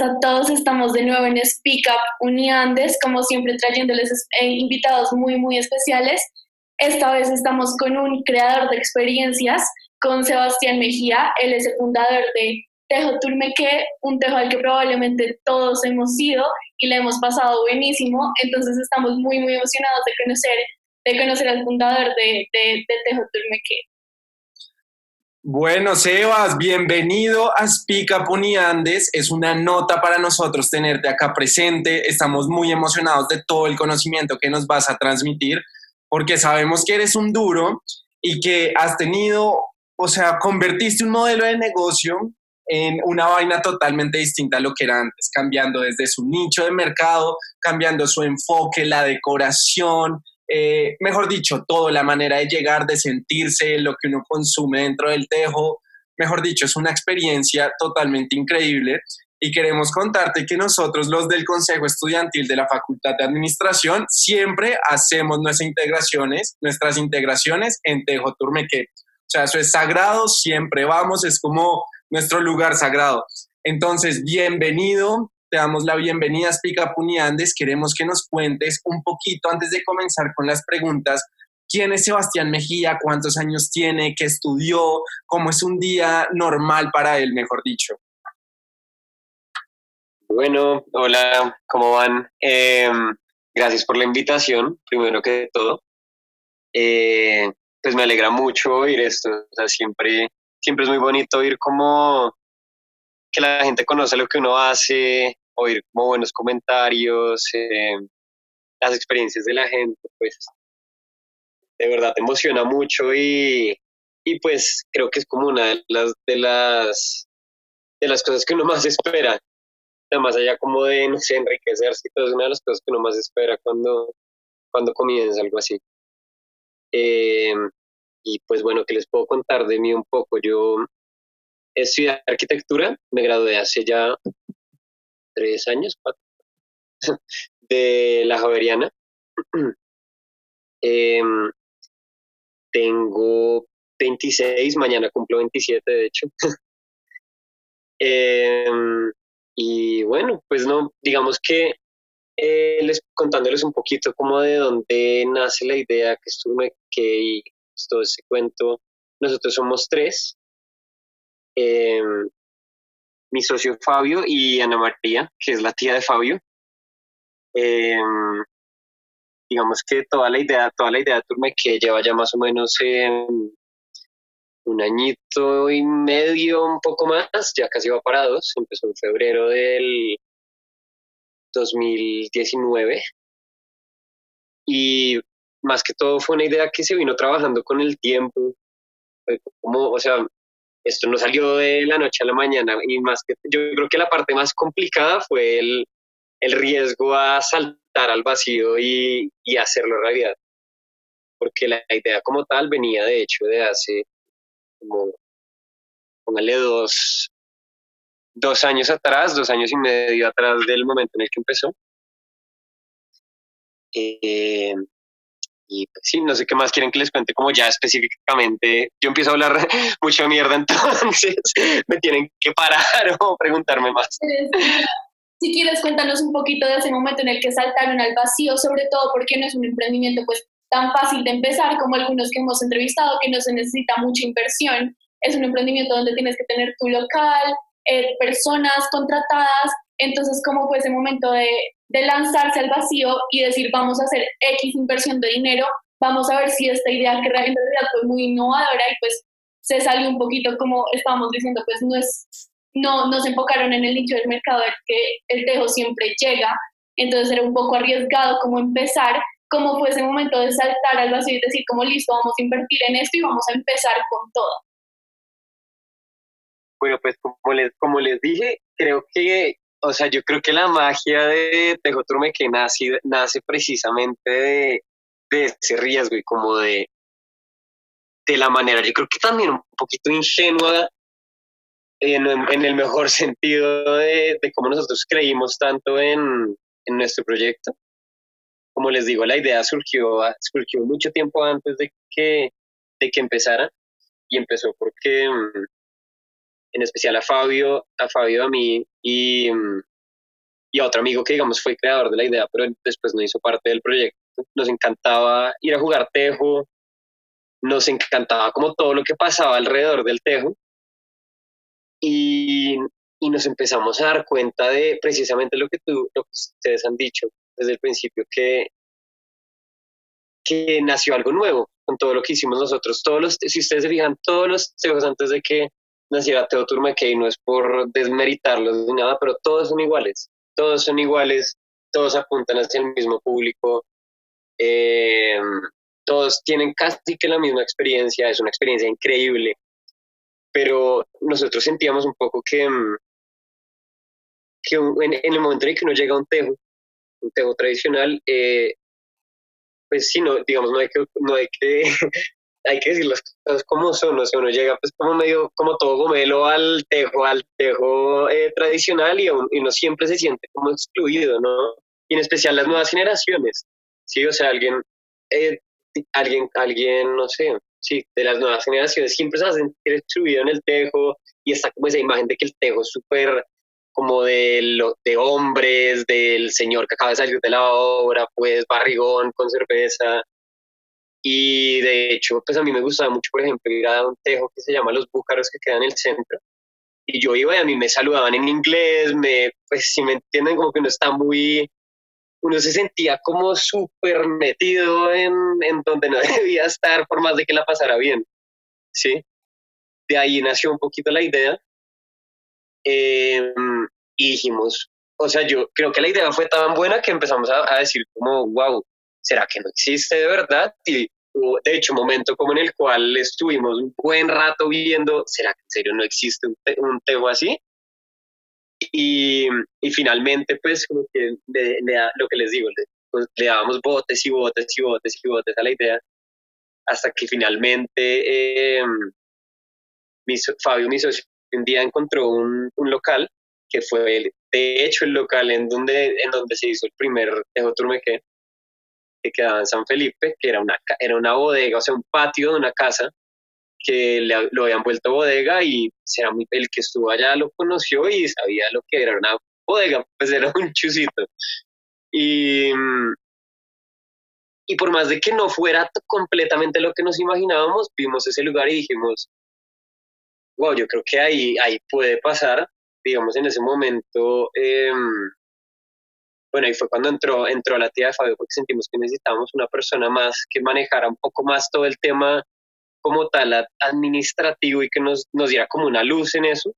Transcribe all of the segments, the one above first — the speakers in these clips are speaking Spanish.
a todos. Estamos de nuevo en Speak Up Uniandes, como siempre trayéndoles eh, invitados muy, muy especiales. Esta vez estamos con un creador de experiencias, con Sebastián Mejía. Él es el fundador de Tejo Turmeque, un tejo al que probablemente todos hemos ido y le hemos pasado buenísimo. Entonces estamos muy, muy emocionados de conocer, de conocer al fundador de, de, de Tejo Turmeque. Bueno, Sebas, bienvenido a Speak Up Uniandes. Es una nota para nosotros tenerte acá presente. Estamos muy emocionados de todo el conocimiento que nos vas a transmitir, porque sabemos que eres un duro y que has tenido, o sea, convertiste un modelo de negocio en una vaina totalmente distinta a lo que era antes, cambiando desde su nicho de mercado, cambiando su enfoque, la decoración, eh, mejor dicho, todo, la manera de llegar, de sentirse, lo que uno consume dentro del tejo, mejor dicho, es una experiencia totalmente increíble y queremos contarte que nosotros los del Consejo Estudiantil de la Facultad de Administración siempre hacemos nuestras integraciones, nuestras integraciones en Tejo Turmeque. O sea, eso es sagrado, siempre vamos, es como nuestro lugar sagrado. Entonces, bienvenido, te damos la bienvenida a Speak Andes. Queremos que nos cuentes un poquito antes de comenzar con las preguntas. ¿Quién es Sebastián Mejía? ¿Cuántos años tiene? ¿Qué estudió? ¿Cómo es un día normal para él, mejor dicho? Bueno, hola, ¿cómo van? Em, gracias por la invitación, primero que todo. Eh, pues me alegra mucho oír esto. O sea, siempre, siempre es muy bonito oír cómo que la gente conoce lo que uno hace, oír como buenos comentarios, eh, las experiencias de la gente, pues de verdad te emociona mucho y, y pues creo que es como una de las, de las, de las cosas que uno más espera. Además allá como de, no sé, enriquecerse todo es una de las cosas que uno más espera cuando, cuando comienza algo así. Eh, y pues bueno, ¿qué les puedo contar de mí un poco? Yo estudié arquitectura, me gradué hace ya tres años, cuatro, de la Javeriana. Em, tengo 26, mañana cumplo 27 de hecho. Em, y bueno, pues no, digamos que eh, les contándoles un poquito como de dónde nace la idea que estuve, que todo ese cuento. Nosotros somos tres, Em, mi socio Fabio y Ana María, que es la tía de Fabio. Em, digamos que toda la idea, toda la idea de Turme que lleva ya más o menos un añito y medio, un poco más, ya casi va para dos, empezó en febrero del 2019 y más que todo fue una idea que se vino trabajando con el tiempo, como, o sea, esto no salió de la noche a la mañana y más que yo creo que la parte más complicada fue el, el riesgo a saltar al vacío y, y, hacerlo realidad. Porque la idea como tal venía de hecho de hace como, póngale dos, dos años atrás, dos años y medio atrás del momento en el que empezó. Eh, y pues, sí, no sé qué más quieren que les cuente como ya específicamente. Yo empiezo a hablar mucha mierda, entonces me tienen que parar o preguntarme más. Si quieres, cuéntanos un poquito de ese momento en el que saltaron al vacío, sobre todo porque no es un emprendimiento pues tan fácil de empezar como algunos que hemos entrevistado, que no se necesita mucha inversión. Es un emprendimiento donde tienes que tener tu local, eh, personas contratadas. Entonces, ¿cómo fue ese momento de, de lanzarse al vacío y decir, vamos a hacer X inversión de dinero, vamos a ver si esta idea que realmente fue muy innovadora y pues se salió un poquito como estábamos diciendo, pues no es, no, no se enfocaron en el nicho del mercado del que el tejo siempre llega, entonces era un poco arriesgado como empezar, como fue ese momento de saltar al vacío y decir como listo, vamos a invertir en esto y vamos a empezar con todo. Bueno, pues como les, como les dije, creo que o sea, yo creo que la magia de Tejo que nace, nace precisamente de, ese riesgo y como de, de la manera, yo creo que también un poquito ingenua en, en el mejor sentido de, de, cómo nosotros creímos tanto en, en, nuestro proyecto. Como les digo, la idea surgió, surgió mucho tiempo antes de que, de que empezara y empezó porque mm, en especial a Fabio, a Fabio, a mí y, y a otro amigo que digamos fue creador de la idea, pero después no hizo parte del proyecto. Nos encantaba ir a jugar tejo, nos encantaba como todo lo que pasaba alrededor del tejo y, y nos empezamos a dar cuenta de precisamente lo que, tú, lo que ustedes han dicho desde el principio, que, que nació algo nuevo con todo lo que hicimos nosotros. Todos los, si ustedes se fijan, todos los tejos antes de que naciera Teotur McKay, no es por desmeritarlos ni nada, pero todos son iguales, todos son iguales, todos apuntan hacia el mismo público, eh, todos tienen casi que la misma experiencia, es una experiencia increíble, pero nosotros sentíamos un poco que, mm, que en, el momento en que uno llega a un tejo, un tejo tradicional, eh, pues sí, no, digamos, no hay que, no hay que, hay que decir las cosas como son, o sea, uno llega pues como medio, como todo gomelo al tejo, al tejo eh, tradicional y uno, siempre se siente como excluido, ¿no? Y en especial las nuevas generaciones, ¿sí? O sea, alguien, eh, alguien, alguien, no sé, sí, de las nuevas generaciones siempre se a sentir excluido en el tejo y está como esa imagen de que el tejo es súper como de, lo, de hombres, del señor que acaba de salir de la obra, pues barrigón con cerveza. Y de hecho, pues a mí me gustaba mucho, por ejemplo, ir a un tejo que se llama Los Búcaros, que queda en el centro. Y yo iba y a mí me saludaban en inglés, me, pues si me entienden, como que uno está muy, uno se sentía como súper metido en, en donde no debía estar, por más de que la pasara bien. ¿Sí? De ahí nació un poquito la idea Em, y dijimos, o sea, yo creo que la idea fue tan buena que empezamos a, decir como, wow, ¿será que no existe de verdad? Y de hecho, un momento como en el cual estuvimos un buen rato viendo, ¿será que en serio no existe un, tema así? Y, y, finalmente, pues, lo que les digo, le, pues, le dábamos botes y botes y botes y botes a la idea, hasta que finalmente eh, Fabio, mi socio, un día encontró un, un local que fue de hecho el local en donde, en donde se hizo el primer Tejo Turmeque, que quedaba en San Felipe, que era una, era una bodega, o sea, un patio de una casa que le, lo habían vuelto bodega y era muy, el que estuvo allá lo conoció y sabía lo que era una bodega, pues era un chusito. Y, y por más de que no fuera completamente lo que nos imaginábamos, vimos ese lugar y dijimos, wow, yo creo que ahí, ahí puede pasar, digamos, en ese momento, em, bueno, ahí fue cuando entró, entró la tía de Fabio, porque sentimos que necesitábamos una persona más que manejara un poco más todo el tema como tal administrativo y que nos, nos diera como una luz en eso,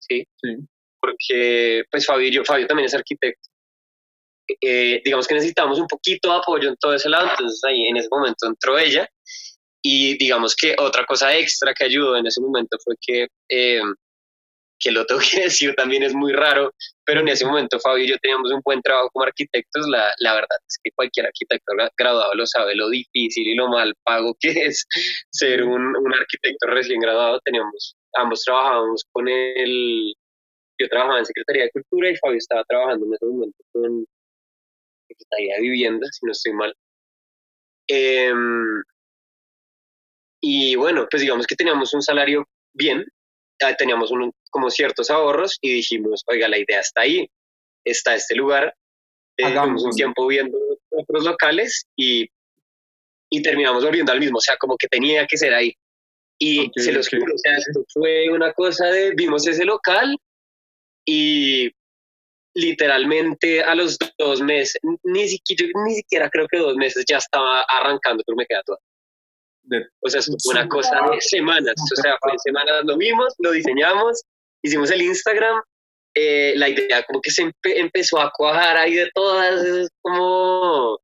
¿sí? sí. Porque, pues Fabio, Fabio también es arquitecto. Eh, digamos que necesitamos un poquito de apoyo en todo ese lado, entonces ahí en ese momento entró ella y digamos que otra cosa extra que ayudó en ese momento fue que, eh, que lo tengo que decir también es muy raro, pero en ese momento Fabio y yo teníamos un buen trabajo como arquitectos. La, la verdad es que cualquier arquitecto graduado lo sabe, lo difícil y lo mal pago que es ser un, un arquitecto recién graduado. Teníamos, ambos trabajábamos con el, yo trabajaba en Secretaría de Cultura y Fabio estaba trabajando en ese momento con Secretaría de Vivienda, si no estoy mal. Eh, y bueno, pues digamos que teníamos un salario bien, teníamos como ciertos ahorros y dijimos, oiga, la idea está ahí, está este lugar, Hagamos un tiempo viendo otros locales y, y terminamos volviendo al mismo, o sea, como que tenía que ser ahí. Y se los juro, o sea, fue una cosa de, vimos ese local y literalmente a los dos meses, ni siquiera, ni siquiera creo que dos meses ya estaba arrancando, pero me queda todo o sea, es una cosa de semanas. O sea, fue semanas lo vimos, lo diseñamos, hicimos el Instagram. Eh, la idea como que se empezó a cuajar ahí de todas esas como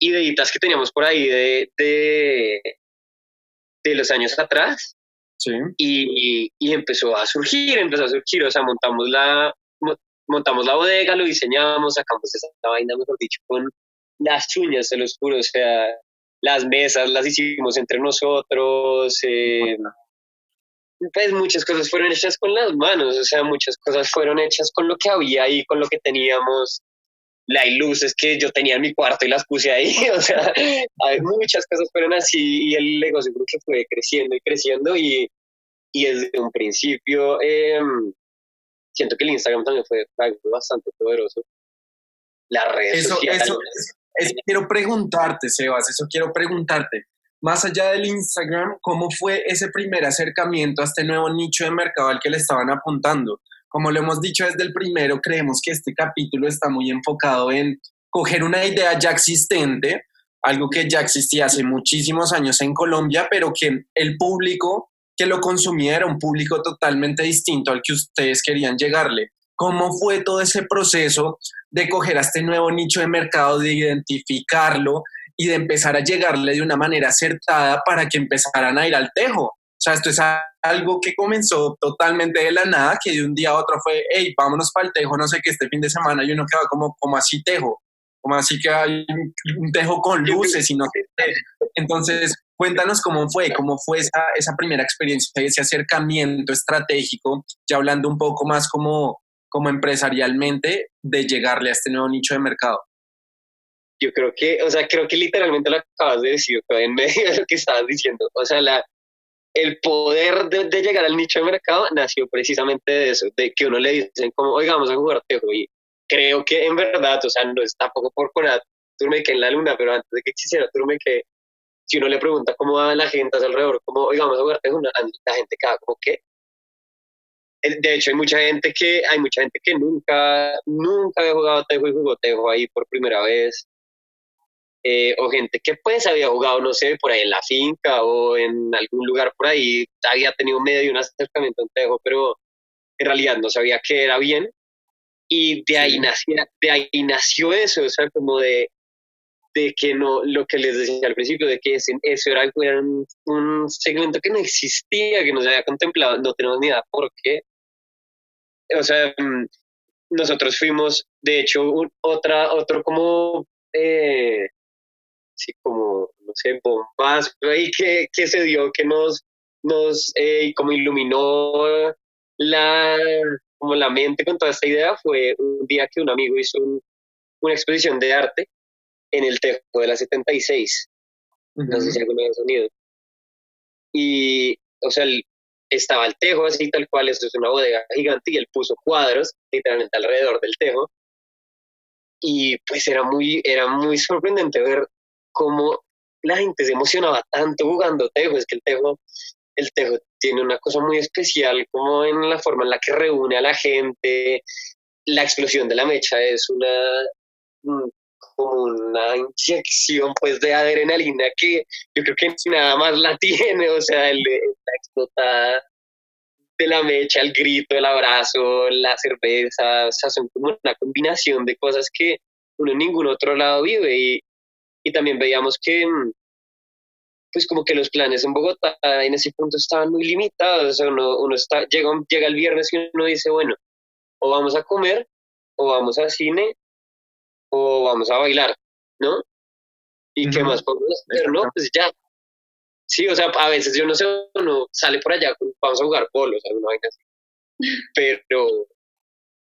ideitas que teníamos por ahí de, de, de los años atrás. Sí. Y, y, empezó a surgir, empezó a surgir, o sea, montamos la, montamos la bodega, lo diseñamos, sacamos esa vaina, mejor dicho, con las uñas, se los juro, o sea, las mesas las hicimos entre nosotros, eh, pues muchas cosas fueron hechas con las manos, o sea, muchas cosas fueron hechas con lo que había ahí, con lo que teníamos. Las luces que yo tenía en mi cuarto y las puse ahí, o sea, hay muchas cosas fueron así y el negocio creo que fue creciendo y creciendo y, y desde un principio em, siento que el Instagram también fue algo bastante poderoso las redes eso, sociales. Eso, eso, quiero preguntarte, Sebas, eso quiero preguntarte. Más allá del Instagram, ¿cómo fue ese primer acercamiento a este nuevo nicho de mercado al que le estaban apuntando? Como lo hemos dicho desde el primero, creemos que este capítulo está muy enfocado en coger una idea ya existente, algo que ya existía hace muchísimos años en Colombia, pero que el público que lo consumía era un público totalmente distinto al que ustedes querían llegarle. ¿Cómo fue todo ese proceso de coger a este nuevo nicho de mercado, de identificarlo y de empezar a llegarle de una manera acertada para que empezaran a ir al tejo? O sea, esto es algo que comenzó totalmente de la nada, que de un día a otro fue, hey, vámonos para el tejo, no sé qué, este fin de semana, y uno quedaba como, como así tejo, como así que hay un tejo con luces y no sé Entonces, cuéntanos cómo fue, cómo fue esa, esa primera experiencia, ese acercamiento estratégico, ya hablando un poco más como como empresarialmente de llegarle a este nuevo nicho de mercado? Yo creo que, o sea, creo que literalmente lo acabas de decir en medio de lo que estabas diciendo. O sea, la, el poder de, llegar al nicho de mercado nació precisamente de eso, de que uno le dicen como, oiga, vamos a jugar tejo. Y creo que en verdad, o sea, no es tampoco por Turme que en la luna, pero antes de que existiera que si uno le pregunta cómo va la gente alrededor, como, oiga, vamos a jugar tejo, la gente queda como, ¿qué? Eh, de hecho, hay mucha gente que, hay mucha gente que nunca, nunca había jugado tejo y jugó tejo ahí por primera vez. Eh, o gente que pues había jugado, no sé, por ahí en la finca o en algún lugar por ahí, había tenido medio un acercamiento en tejo, pero en realidad no sabía que era bien. Y de ahí, nació, de ahí nació eso, o sea, como de, de que no, lo que les decía al principio, de que eso era, un, un, segmento que no existía, que no se había contemplado, no tenemos ni idea por qué, o sea, mm, nosotros fuimos, de hecho, otra, otro como, eh, sí, como, no sé, bombazo ahí que, que se dio, que nos, nos eh, como iluminó la, como la mente con toda esta idea, fue un día que un amigo hizo una exposición de arte en el Tejo de la 76. No sé si alguna vez han ido. Y, o sea, el, estaba el tejo así tal cual, esto es una bodega gigante y él puso cuadros literalmente alrededor del tejo. Y pues era muy, era muy sorprendente ver cómo la gente se emocionaba tanto jugando tejo, es que el tejo, el tejo tiene una cosa muy especial como en la forma en la que reúne a la gente, la explosión de la mecha es una mm, como una inyección pues de adrenalina que yo creo que nada más la tiene, o sea, el, la explotada de la mecha, el grito, el abrazo, la cerveza, o sea, son como una combinación de cosas que uno en ningún otro lado vive y también veíamos que pues como que los planes en Bogotá en ese punto estaban muy limitados, o sea, uno, uno está, llega, llega el viernes y uno dice, bueno, o vamos a comer, o vamos al cine, o vamos a bailar, ¿no? ¿Y qué más podemos hacer, no? Pues ya. Sí, o sea, a veces yo no sé, uno sale por allá, vamos a jugar polos, alguna vaina así. Pero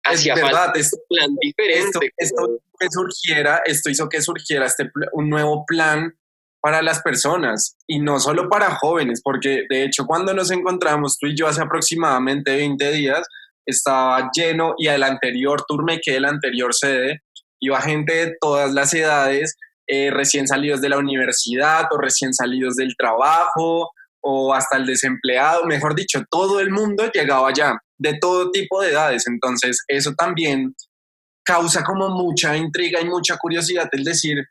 hacía es verdad, falta un plan diferente. Esto, que surgiera, esto hizo que surgiera este, un nuevo plan para las personas y no solo para jóvenes, porque de hecho cuando nos encontramos tú y yo hace aproximadamente 20 días, estaba lleno y el anterior tour me quedé el anterior sede iba gente de todas las edades, eh, recién salidos de la universidad o recién salidos del trabajo o hasta el desempleado, mejor dicho, todo el mundo llegaba allá, de todo tipo de edades. Entonces, eso también causa como mucha intriga y mucha curiosidad el decir,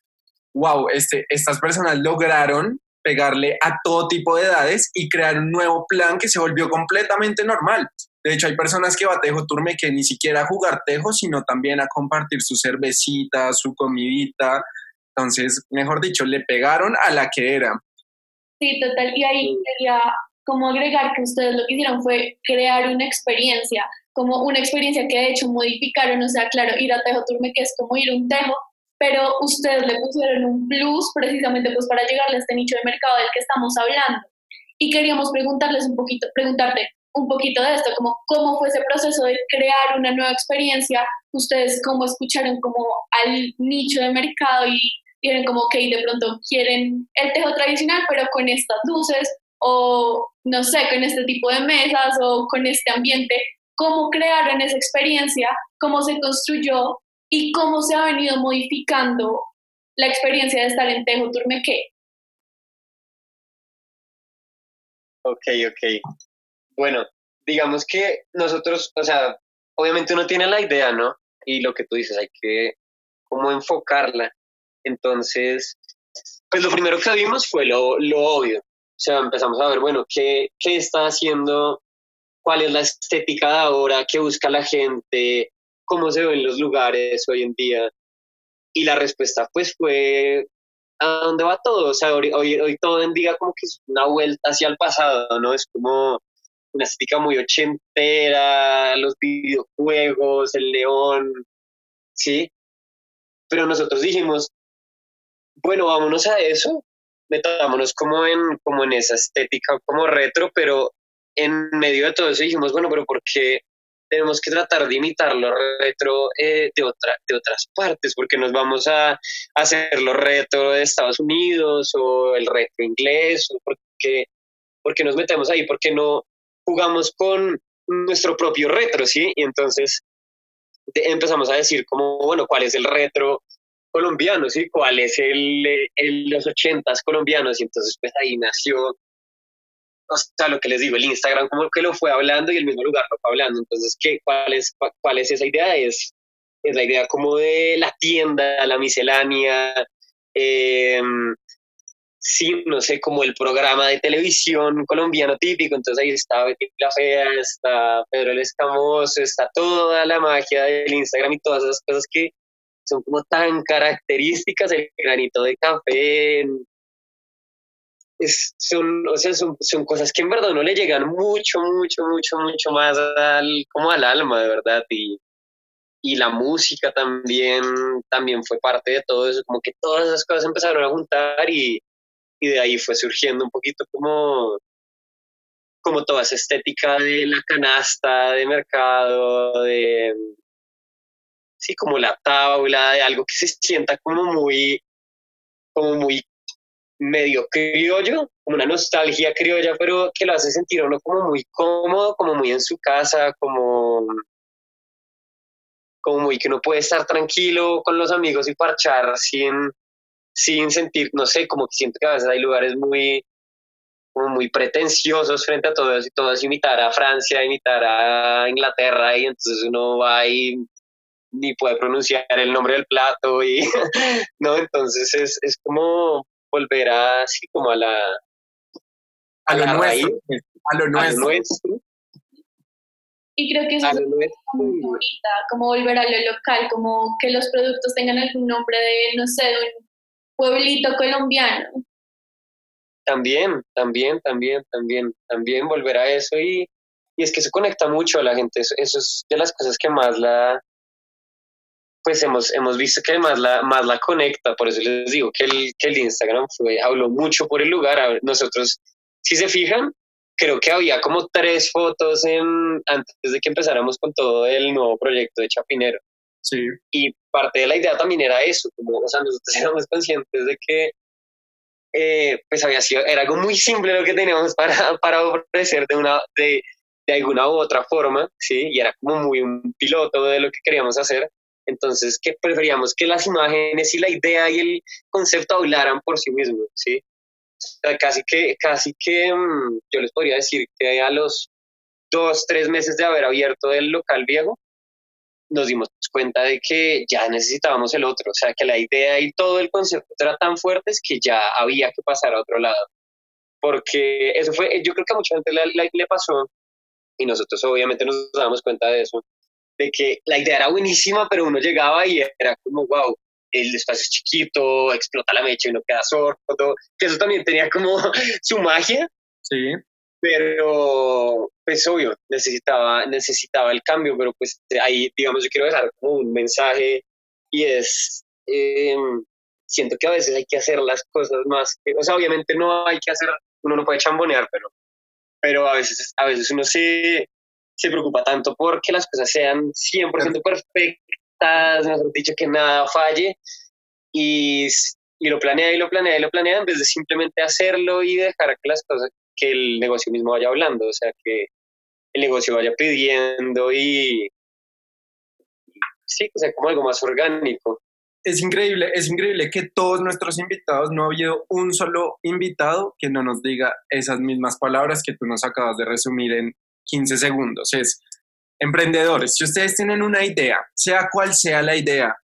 wow, este, estas personas lograron pegarle a todo tipo de edades y crear un nuevo plan que se volvió completamente normal. De hecho, hay personas que va a Tejo Turme que ni siquiera a jugar Tejo, sino también a compartir su cervecita, su comidita. Entonces, mejor dicho, le pegaron a la que era. Sí, total. Y ahí quería como agregar que ustedes lo que hicieron fue crear una experiencia, como una experiencia que de hecho modificaron, o sea, claro, ir a Tejo Turme, que es como ir a un tejo, pero ustedes le pusieron un plus precisamente pues para llegarle a este nicho de mercado del que estamos hablando. Y queríamos preguntarles un poquito, preguntarte, un poquito de esto, como cómo fue ese proceso de crear una nueva experiencia, ustedes cómo escucharon como al nicho de mercado y vieron como, que de pronto quieren el tejo tradicional, pero con estas luces, o no sé, con este tipo de mesas, o con este ambiente, cómo crearon esa experiencia, cómo se construyó y cómo se ha venido modificando la experiencia de estar en Tejo Turmeque. Ok, ok. Bueno, digamos que nosotros, o sea, obviamente uno tiene la idea, ¿no? Y lo que tú dices, hay que como enfocarla. Entonces, pues lo primero que vimos fue lo, lo obvio. O sea, empezamos a ver, bueno, ¿qué, qué está haciendo? ¿Cuál es la estética de ahora? ¿Qué busca la gente? ¿Cómo se ven los lugares hoy en día? Y la respuesta pues fue ¿a dónde va todo? O sea, hoy, hoy, todo en día como que es una vuelta hacia el pasado, ¿no? Es como una estética muy ochentera, los videojuegos, el león, ¿sí? Pero nosotros dijimos, bueno, vámonos a eso, metámonos como en, como en esa estética como retro, pero en medio de todo eso dijimos, bueno, pero ¿por qué tenemos que tratar de imitar lo retro eh, de, otra, de otras partes, porque nos vamos a, hacer lo retro de Estados Unidos o el retro inglés, o porque, porque nos metemos ahí, porque no jugamos con nuestro propio retro, ¿sí? Y entonces empezamos a decir como, bueno, ¿cuál es el retro colombiano, ¿sí? ¿Cuál es el, el los ochentas colombianos? Y entonces pues ahí nació o sea, lo que les digo, el Instagram como que lo fue hablando y el mismo lugar lo fue hablando. Entonces, ¿qué, cuál, es, ¿cuál es esa idea? Es, es la idea como de la tienda, la miscelánea, eh, sí, no sé, como el programa de televisión colombiano típico. Entonces ahí está Betty la Fea, está Pedro el Escamoso, está toda la magia del Instagram y todas esas cosas que son como tan características, el granito de café, es, son, o sea, son, son, cosas que en verdad no le llegan mucho, mucho, mucho, mucho más al, como al alma, de verdad. Y, y la música también, también fue parte de todo eso, como que todas esas cosas empezaron a juntar y, y de ahí fue surgiendo un poquito como, como toda esa estética de la canasta de mercado, de, sí, como la tabla, de algo que se sienta como muy, como muy medio criollo, como una nostalgia criolla, pero que lo hace sentir uno como muy cómodo, como muy en su casa, como, como muy que uno puede estar tranquilo con los amigos y parchar sin, sin sentir, no sé, como que siento que a veces hay lugares muy como muy pretenciosos frente a todos y todos imitar a Francia, imitar a Inglaterra y entonces uno va y ni puede pronunciar el nombre del plato y no, entonces es, es como volver así como a la... A, lo, nuestro, a lo nuestro. Y creo que eso es muy bonita, como volver a lo local, como que los productos tengan algún nombre de, no sé, de un pueblito colombiano. También, también, también, también, también volver a eso y, y es que se conecta mucho a la gente, eso, eso es de las cosas que más la, pues hemos, hemos visto que más la, más la conecta, por eso les digo que el, que el Instagram fue, habló mucho por el lugar. Nosotros, si se fijan, creo que había como tres fotos en, antes de que empezáramos con todo el nuevo proyecto de Chapinero. Sí. Y parte de la idea también era eso, como, o sea, nosotros éramos conscientes de que eh, pues había sido, era algo muy simple lo que teníamos para, para ofrecer de, una, de, de alguna u otra forma, ¿sí? Y era como muy un piloto de lo que queríamos hacer. Entonces, que preferíamos que las imágenes y la idea y el concepto hablaran por sí mismos, ¿sí? casi que, casi que mm, yo les podría decir que a los dos, tres meses de haber abierto el local viejo, nos dimos cuenta de que ya necesitábamos el otro, o sea, que la idea y todo el concepto era tan fuertes que ya había que pasar a otro lado. Porque eso fue, yo creo que a mucha gente le, le pasó, y nosotros obviamente nos damos cuenta de eso, de que la idea era buenísima, pero uno llegaba y era como, wow, el espacio es chiquito, explota la mecha y uno queda sordo, que eso también tenía como su magia. Sí. Pero, pues obvio, necesitaba, necesitaba el cambio, pero pues ahí, digamos, yo quiero dejar como un mensaje y es, em, siento que a veces hay que hacer las cosas más, o sea, obviamente no hay que hacer, uno no puede chambonear, pero, pero a veces, a veces uno se, se preocupa tanto porque las cosas sean 100% perfectas, mejor dicho, que nada falle, y, y, lo planea y lo planea y lo planea en vez de simplemente hacerlo y dejar que las cosas, que el negocio mismo vaya hablando, o sea, que el negocio vaya pidiendo y, sí, o sea, como algo más orgánico. Es increíble, es increíble que todos nuestros invitados, no ha habido un solo invitado que no nos diga esas mismas palabras que tú nos acabas de resumir en 15 segundos. Es emprendedores, si ustedes tienen una idea, sea cual sea la idea,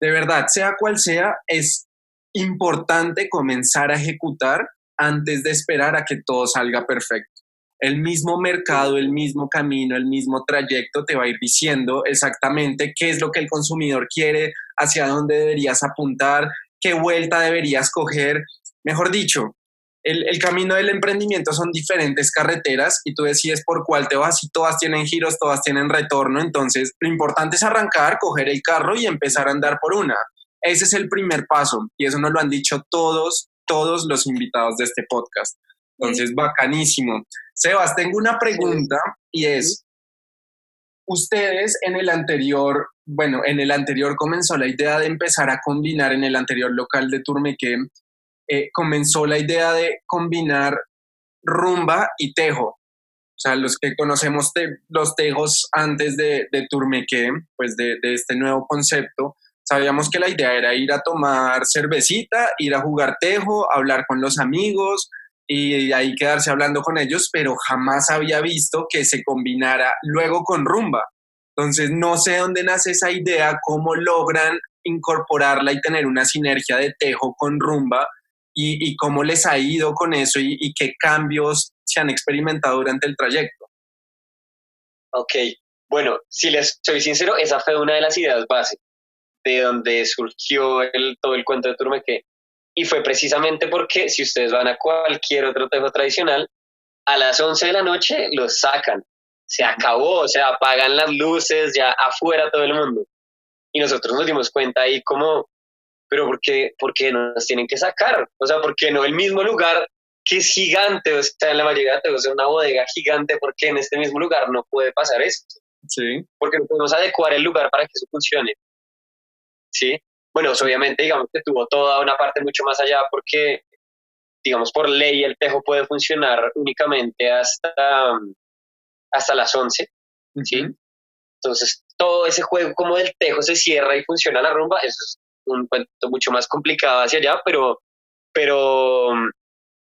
de verdad, sea cual sea, es importante comenzar a ejecutar antes de esperar a que todo salga perfecto el mismo mercado, el mismo camino, el mismo trayecto te va a ir diciendo exactamente qué es lo que el consumidor quiere, hacia dónde deberías apuntar, qué vuelta deberías coger. Mejor dicho, el, camino del emprendimiento son diferentes carreteras y tú decides por cuál te vas y todas tienen giros, todas tienen retorno. Entonces, lo importante es arrancar, coger el carro y empezar a andar por una. Ese es el primer paso y eso nos lo han dicho todos, todos los invitados de este podcast. Entonces, bacanísimo. Sebas, tengo una pregunta y es, ustedes en el anterior, bueno, en el anterior comenzó la idea de empezar a combinar, en el anterior local de Turmeque, eh, comenzó la idea de combinar rumba y tejo. O sea, los que conocemos los tejos antes de, de Turmeque, pues de este nuevo concepto, sabíamos que la idea era ir a tomar cervecita, ir a jugar tejo, hablar con los amigos, y ahí quedarse hablando con ellos, pero jamás había visto que se combinara luego con rumba. Entonces, no sé dónde nace esa idea, cómo logran incorporarla y tener una sinergia de tejo con rumba y, cómo les ha ido con eso y, qué cambios se han experimentado durante el trayecto. Ok, bueno, si les soy sincero, esa fue una de las ideas base de donde surgió todo el cuento de Turme, que y fue precisamente porque si ustedes van a cualquier otro tejo tradicional, a las 11 de la noche los sacan. Se acabó, o sea, apagan las luces, ya afuera todo el mundo. Y nosotros nos dimos cuenta ahí como, pero ¿por qué, por qué nos tienen que sacar? O sea, ¿por qué no el mismo lugar que es gigante? O sea, en la mayoría de una bodega gigante, ¿por qué en este mismo lugar no puede pasar esto? Sí. Porque no podemos adecuar el lugar para que eso funcione. ¿Sí? bueno, obviamente digamos que tuvo toda una parte mucho más allá porque, digamos, por ley el tejo puede funcionar únicamente hasta, hasta las 11, ¿sí? Entonces, todo ese juego como del tejo se cierra y funciona la rumba, eso es un cuento mucho más complicado hacia allá, pero, pero,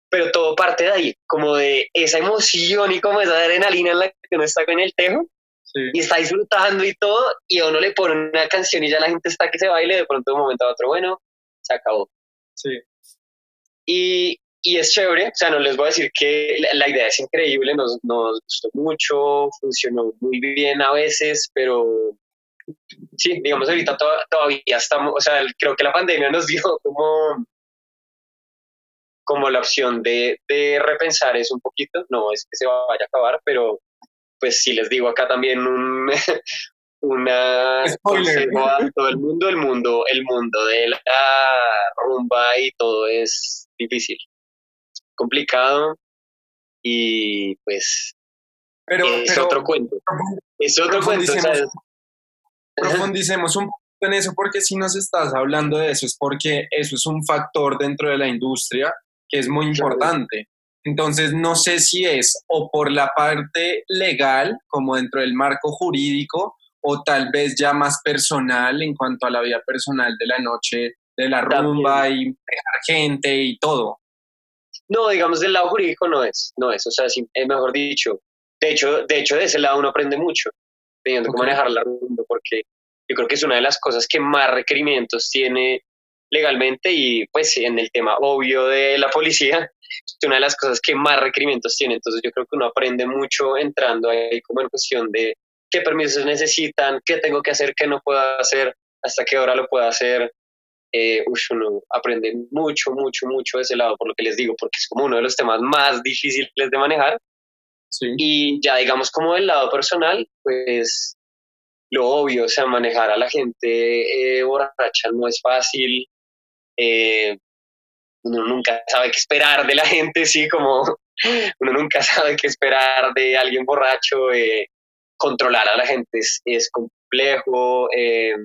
pero todo parte de ahí, como de esa emoción y como esa adrenalina en la que uno está con el tejo, y está disfrutando y todo, y a uno le pone una canción y ya la gente está que se baile, de pronto de un momento a otro, bueno, se acabó. Sí. Y, y es chévere, o sea, no les voy a decir que la, idea es increíble, nos, nos gustó mucho, funcionó muy bien a veces, pero sí, digamos, ahorita todavía estamos, o sea, creo que la pandemia nos dio como, como la opción de, de repensar eso un poquito, no es que se vaya a acabar, pero pues si les digo acá también un, una consejo a todo el mundo, el mundo, el mundo de la rumba y todo es difícil, complicado y pues pero, es otro cuento. Es otro cuento. Profundicemos un poco en eso porque si nos estás hablando de eso es porque eso es un factor dentro de la industria que es muy importante. Entonces, no sé si es o por la parte legal, como dentro del marco jurídico, o tal vez ya más personal en cuanto a la vida personal de la noche, de la rumba y dejar gente y todo. No, digamos del lado jurídico no es, no es, o sea, es mejor dicho. De hecho, de hecho, de ese lado uno aprende mucho, teniendo que manejar la rumba, porque yo creo que es una de las cosas que más requerimientos tiene legalmente y pues en el tema obvio de la policía, es una de las cosas que más requerimientos tiene. Entonces yo creo que uno aprende mucho entrando ahí como en cuestión de qué permisos necesitan, qué tengo que hacer, qué no puedo hacer, hasta qué hora lo puedo hacer. Eh, uno aprende mucho, mucho, mucho de ese lado, por lo que les digo, porque es como uno de los temas más difíciles de manejar. Y ya digamos como del lado personal, pues lo obvio, o sea, manejar a la gente eh, borracha no es fácil. Eh, uno nunca sabe qué esperar de la gente, sí, como uno nunca sabe qué esperar de alguien borracho, eh, controlar a la gente es, complejo. Eh,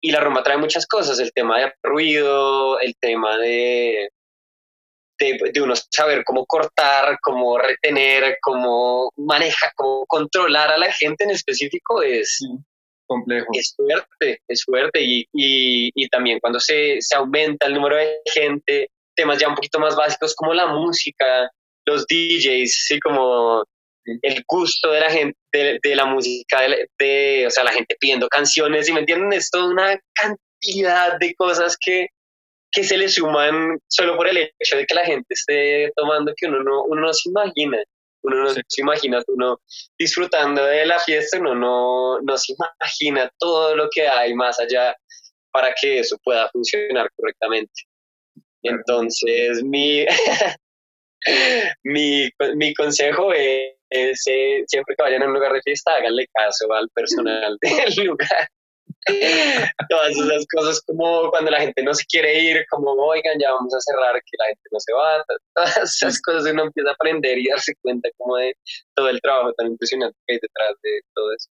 y la rumba trae muchas cosas, el tema de ruido, el tema de, de, uno saber cómo cortar, cómo retener, cómo manejar, cómo controlar a la gente en específico es, complejo. Es fuerte, es fuerte. Y, y, y también cuando se, se, aumenta el número de gente, temas ya un poquito más básicos como la música, los DJs, sí, como el gusto de la gente, de, de la música, de, de, o sea, la gente pidiendo canciones, y me entienden, es toda una cantidad de cosas que, que se le suman solo por el hecho de que la gente esté tomando que uno no, uno no se imagina. Uno no se imagina, uno disfrutando de la fiesta, uno no, no se imagina todo lo que hay más allá para que eso pueda funcionar correctamente. Entonces, mi, mi, mi consejo es, es, siempre que vayan a un lugar de fiesta, háganle caso al personal del lugar. Todas esas cosas como cuando la gente no se quiere ir, como oigan, ya vamos a cerrar, que la gente no se va, todas esas cosas uno empieza a aprender y darse cuenta como de todo el trabajo tan impresionante que hay detrás de todo eso.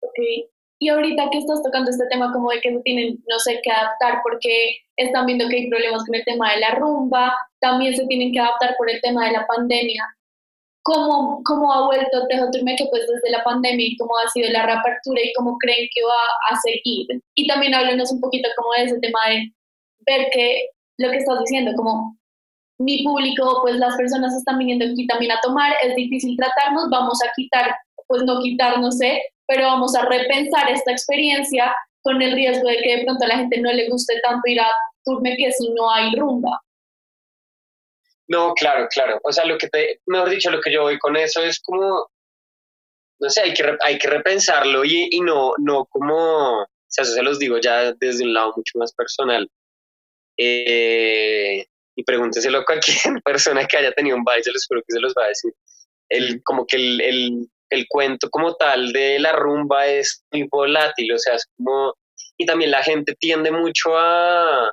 Ok, y ahorita que estás tocando este tema como de que se tienen, no sé, que adaptar porque están viendo que hay problemas con el tema de la rumba, también se tienen que adaptar por el tema de la pandemia. ¿Cómo, cómo ha vuelto Tejo Turmeque pues desde la pandemia y cómo ha sido la reapertura y cómo creen que va a seguir? Y también háblenos un poquito como de ese tema de ver que lo que estás diciendo, como mi público, pues las personas están viniendo aquí también a tomar, es difícil tratarnos, vamos a quitar, pues no quitar, no sé, pero vamos a repensar esta experiencia con el riesgo de que de pronto a la gente no le guste tanto ir a Turmeque si no hay rumba. No, claro, claro. O sea, lo que te, mejor dicho, lo que yo voy con eso es como, no sé, hay que, hay que repensarlo y, y no, no como, o sea, eso se los digo ya desde un lado mucho más personal. Eh, y pregúnteselo a cualquier persona que haya tenido un baile, se los juro que se los va a decir. El, como que el, el, el cuento como tal de la rumba es muy volátil, o sea, es como, y también la gente tiende mucho a,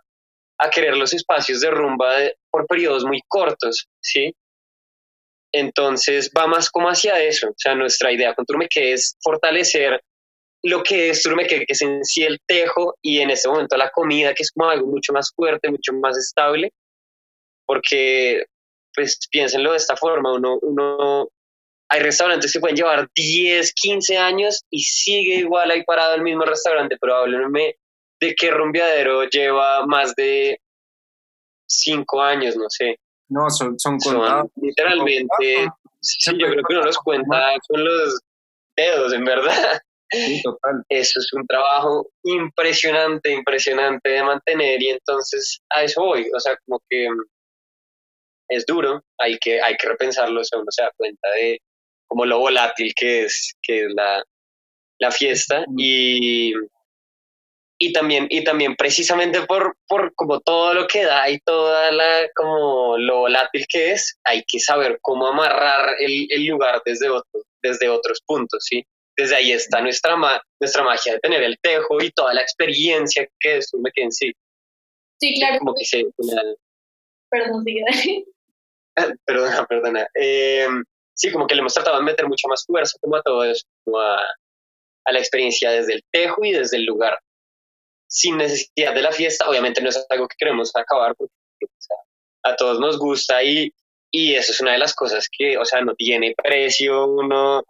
a querer los espacios de rumba por periodos muy cortos, ¿sí? Entonces va más como hacia eso, o sea, nuestra idea con Turmeque es fortalecer lo que es Turmeque, que es en sí el tejo y en este momento la comida, que es como algo mucho más fuerte, mucho más estable, porque, pues piénsenlo de esta forma, uno, uno hay restaurantes que pueden llevar 10, 15 años y sigue igual ahí parado el mismo restaurante, pero de qué rumbeadero lleva más de 5 años, no sé. No, son, son contados. Literalmente, sí, yo creo que uno los cuenta con los dedos, en verdad. Sí, total. Eso es un trabajo impresionante, impresionante de mantener y entonces a eso voy, o sea, como que es duro, hay que, hay que repensarlo, o sea, uno se da cuenta de como lo volátil que es, que es la, la fiesta y, y también, y también precisamente por, por como todo lo que da y toda la, como lo volátil que es, hay que saber cómo amarrar el, el lugar desde, otro, desde otros puntos, ¿sí? Desde ahí está nuestra, ma nuestra magia de tener el tejo y toda la experiencia que es me en sí. Sí, claro. Como que se... Perdón, sigue. perdona, perdona. Eh, sí, como que le hemos tratado de meter mucha más fuerza como a todo eso, como a, a la experiencia desde el tejo y desde el lugar sin necesidad de la fiesta. Obviamente no es algo que queremos acabar porque o sea, a todos nos gusta y, y eso es una de las cosas que, o sea, no tiene precio uno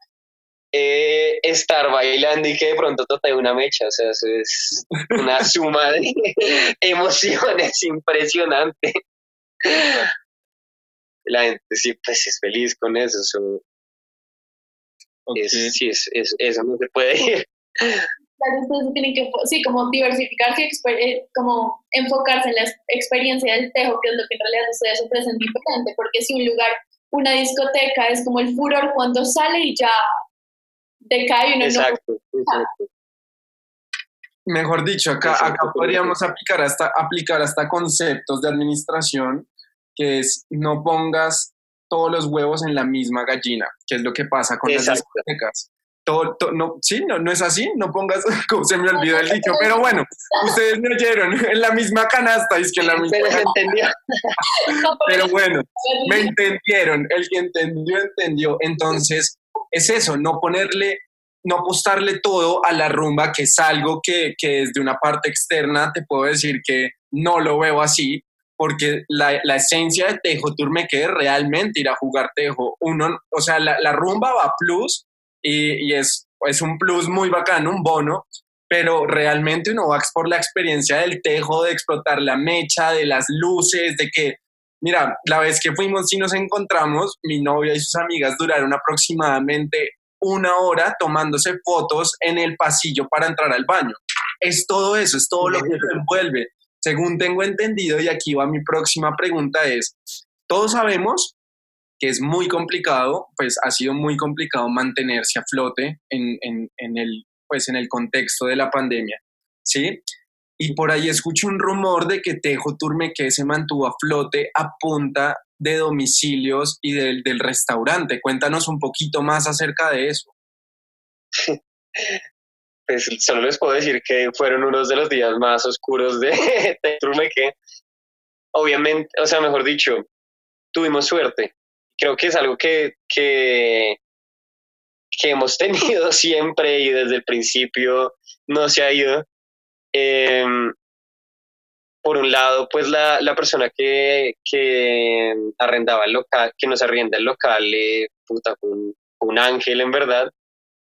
eh, estar bailando y que de pronto tote una mecha. O sea, eso es una suma de emociones impresionante. La gente sí, pues es feliz con eso. eso Okay. es, sí, es, es, eso no se puede ir. Claro, ustedes tienen que, sí, como diversificarse, como enfocarse en la experiencia del tejo, que es lo que en realidad ustedes ofrecen diferente, porque si un lugar, una discoteca es como el furor cuando sale y ya decae uno exacto, no... exacto. Mejor dicho, acá, acá podríamos aplicar hasta, aplicar hasta conceptos de administración, que es no pongas todos los huevos en la misma gallina, que es lo que pasa con Exacto. las discotecas. Todo, todo, no, sí, no, no es así, no pongas, como se me olvidó el dicho, pero bueno, ustedes me oyeron, en la misma canasta, es que en la misma Pero se entendió. pero bueno, me entendieron, el que entendió, entendió. Entonces, es eso, no ponerle, no apostarle todo a la rumba, que es algo que, que desde una parte externa te puedo decir que no lo veo así, porque la, la esencia de Tejo Turmeque es realmente ir a jugar Tejo. Uno, o sea, la, la rumba va plus y, y es, es un plus muy bacano, un bono, pero realmente uno va por la experiencia del tejo, de explotar la mecha, de las luces, de que, mira, la vez que fuimos y nos encontramos, mi novia y sus amigas duraron aproximadamente una hora tomándose fotos en el pasillo para entrar al baño. Es todo eso, es todo lo que se envuelve. Según tengo entendido, y aquí va mi próxima pregunta, es, todos sabemos que es muy complicado, pues ha sido muy complicado mantenerse a flote en, en, el pues en el contexto de la pandemia, ¿sí? Y por ahí escucho un rumor de que Tejo Turmeque se mantuvo a flote a punta de domicilios y del, del restaurante. Cuéntanos un poquito más acerca de eso. Pues solo les puedo decir que fueron unos de los días más oscuros de, de Turmeque. Obviamente, o sea, mejor dicho, tuvimos suerte. Creo que es algo que, que, que hemos tenido siempre y desde el principio no se ha ido. Em, por un lado, pues la, la persona que, que, arrendaba el local, que nos arrienda el local, eh, puta, un, un, ángel en verdad,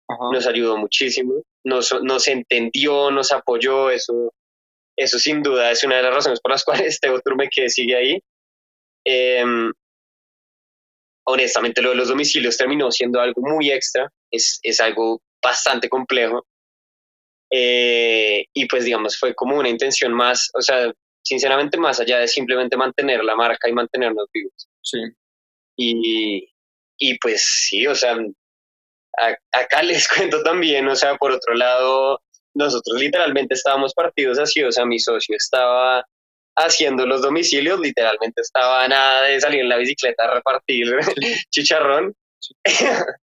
Ajá. nos ayudó muchísimo, nos, nos entendió, nos apoyó, eso, eso sin duda es una de las razones por las cuales Teo Turme que sigue ahí. Eh, honestamente lo de los domicilios terminó siendo algo muy extra, es, es algo bastante complejo. Eh, y pues digamos, fue como una intención más, o sea, sinceramente más allá de simplemente mantener la marca y mantenernos vivos. Sí. Y, y pues sí, o sea, a, acá les cuento también, o sea, por otro lado, nosotros literalmente estábamos partidos así, o sea, mi socio estaba haciendo los domicilios, literalmente estaba nada de salir en la bicicleta a repartir chicharrón.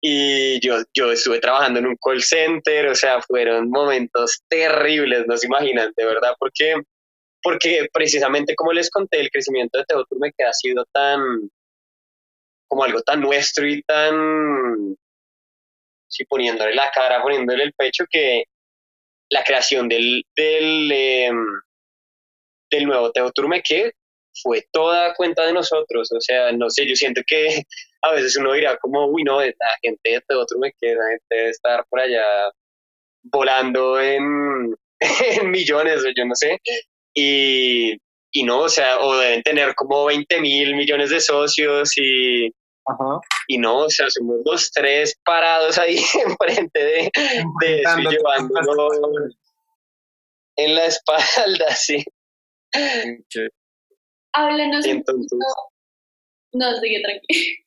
y yo, yo estuve trabajando en un call center, o sea, fueron momentos terribles, no se imaginan, de verdad, porque, porque precisamente como les conté, el crecimiento de Teoturme que ha sido tan, como algo tan nuestro y tan, sí, poniéndole la cara, poniéndole el pecho, que la creación del, del eh, del nuevo Teo que fue toda cuenta de nosotros. O sea, no sé, yo siento que a veces uno dirá como, uy, no, la gente de Teo que la gente debe estar por allá volando en, en millones, yo no sé. Y, y, no, o sea, o deben tener como 20 mil millones de socios y, Ajá. y no, o sea, somos los tres parados ahí enfrente de, de eso y llevándolo en la espalda, sí. Okay. Háblanos Entonces, un poquito. No, sigue tranquilo.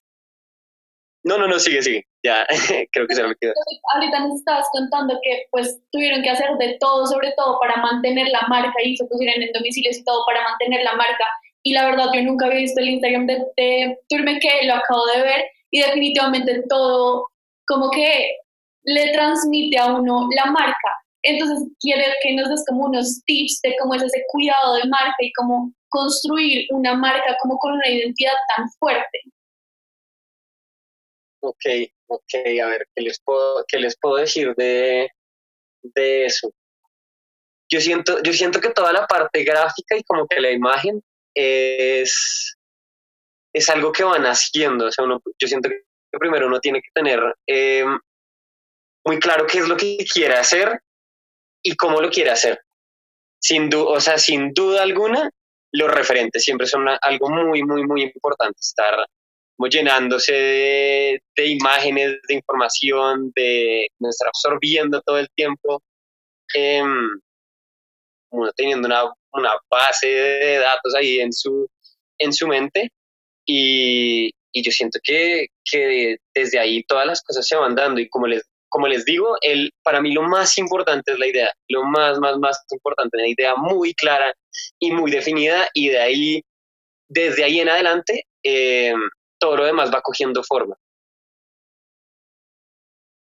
No, no, no, sigue, sigue. Ya, creo que se me quedó. Ahorita nos estabas contando que pues tuvieron que hacer de todo, sobre todo para mantener la marca y se pusieron en domicilios y todo para mantener la marca. Y la verdad, yo nunca había visto el Instagram de, de Turme que lo acabo de ver y definitivamente todo como que le transmite a uno la marca. Entonces, quiere que nos des como unos tips de cómo es ese cuidado de marca y cómo construir una marca como con una identidad tan fuerte. Ok, ok, a ver, ¿qué les puedo, qué les puedo decir de, de eso? Yo siento, yo siento que toda la parte gráfica y como que la imagen es, es algo que van haciendo. O sea, uno, yo siento que primero uno tiene que tener eh, muy claro qué es lo que quiere hacer y cómo lo quiere hacer. Sin, du o sea, sin duda alguna, los referentes siempre son una, algo muy, muy, muy importante. Estar como llenándose de, de, imágenes, de información, de, de estar absorbiendo todo el tiempo, eh, uno teniendo una, una, base de datos ahí en su, en su mente. Y, y yo siento que, que desde ahí todas las cosas se van dando y como les como les digo, el, para mí lo más importante es la idea, lo más, más, más importante, una idea muy clara y muy definida y de ahí, desde ahí en adelante, eh, todo lo demás va cogiendo forma. O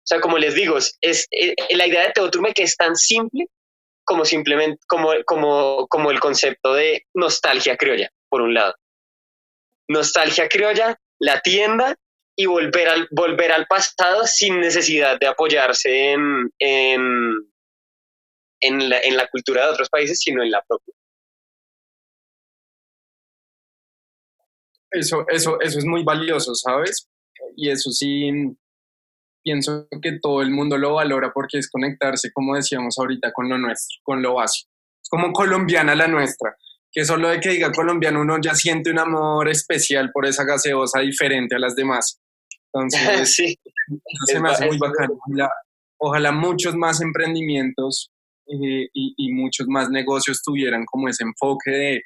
sea, como les digo, es, es la idea de Teoturme que es tan simple como simplemente, como, como, como el concepto de nostalgia criolla, por un lado. Nostalgia criolla, la tienda y volver al, volver al pasado sin necesidad de apoyarse en, en, en, la, en la cultura de otros países, sino en la propia. Eso, eso, eso es muy valioso, ¿sabes? Y eso sí, pienso que todo el mundo lo valora porque es conectarse, como decíamos ahorita, con lo nuestro, con lo básico. Es como colombiana la nuestra, que solo de que diga colombiano uno ya siente un amor especial por esa gaseosa diferente a las demás. Entonces, sí. me hace muy bacano. Ojalá, muchos más emprendimientos eh, y, y, muchos más negocios tuvieran como ese enfoque de,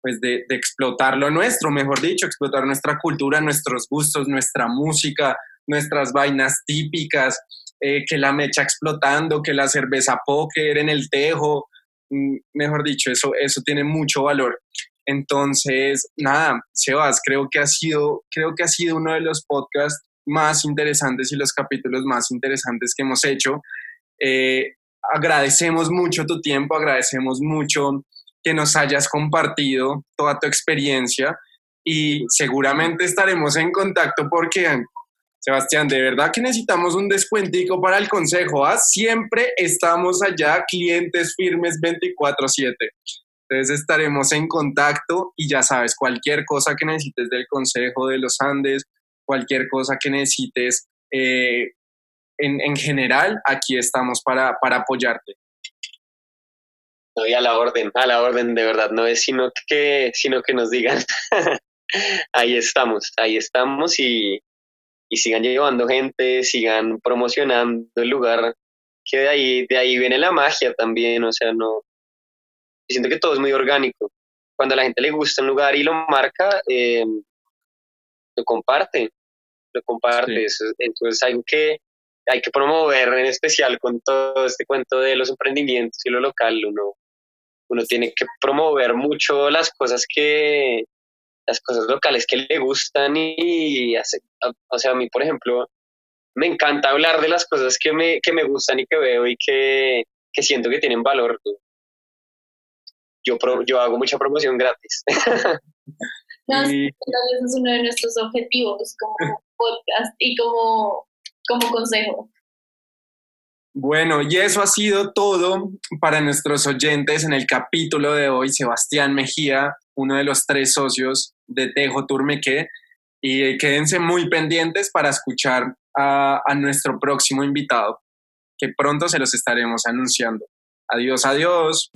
pues de, de explotar lo nuestro, mejor dicho, explotar nuestra cultura, nuestros gustos, nuestra música, nuestras vainas típicas, eh, que la mecha explotando, que la cerveza póker en el tejo, mm, mejor dicho, eso, eso tiene mucho valor. Entonces, nada, Sebas, creo que ha sido, creo que ha sido uno de los podcasts más interesantes y los capítulos más interesantes que hemos hecho. Eh, agradecemos mucho tu tiempo, agradecemos mucho que nos hayas compartido toda tu experiencia y seguramente estaremos en contacto porque Sebastián, de verdad que necesitamos un descuentico para el consejo. ¿ah? Siempre estamos allá, clientes firmes 24/7. Entonces estaremos en contacto y ya sabes, cualquier cosa que necesites del Consejo de los Andes, cualquier cosa que necesites eh, en, en, general, aquí estamos para, para apoyarte. No, y a la orden, a la orden, de verdad, no es sino que, sino que nos digan. ahí estamos, ahí estamos y, y sigan llevando gente, sigan promocionando el lugar, que de ahí, de ahí viene la magia también, o sea, no, siento que todo es muy orgánico. Cuando a la gente le gusta un lugar y lo marca, eh, lo comparte, lo comparte. entonces hay que, hay que promover en especial con todo este cuento de los emprendimientos y lo local. Uno, uno tiene que promover mucho las cosas que, las cosas locales que le gustan y, hace, o sea, a mí, por ejemplo, me encanta hablar de las cosas que me, que me gustan y que veo y que, que siento que tienen valor. Yo, yo hago mucha promoción gratis. No, y... es uno de nuestros objetivos como podcast y como, como consejo. Bueno, y eso ha sido todo para nuestros oyentes en el capítulo de hoy. Sebastián Mejía, uno de los tres socios de Tejo Turmeque. Y quédense muy pendientes para escuchar a, a nuestro próximo invitado, que pronto se los estaremos anunciando. Adiós, adiós.